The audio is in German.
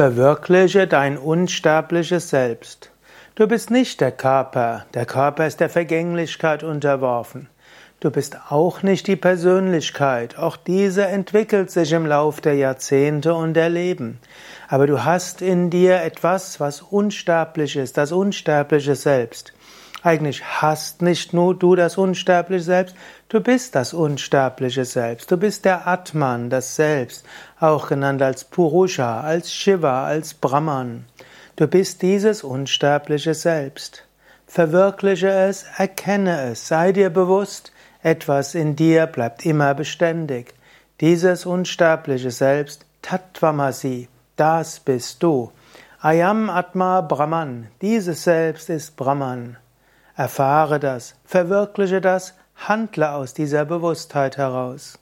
Verwirkliche dein unsterbliches Selbst. Du bist nicht der Körper, der Körper ist der Vergänglichkeit unterworfen. Du bist auch nicht die Persönlichkeit, auch diese entwickelt sich im Lauf der Jahrzehnte und der Leben. Aber du hast in dir etwas, was unsterblich ist, das unsterbliche Selbst. Eigentlich hast nicht nur du das unsterbliche Selbst, du bist das unsterbliche Selbst. Du bist der Atman, das Selbst, auch genannt als Purusha, als Shiva, als Brahman. Du bist dieses unsterbliche Selbst. Verwirkliche es, erkenne es, sei dir bewusst, etwas in dir bleibt immer beständig. Dieses unsterbliche Selbst, Tattvamasi, das bist du. Ayam Atma Brahman, dieses Selbst ist Brahman. Erfahre das, verwirkliche das, handle aus dieser Bewusstheit heraus.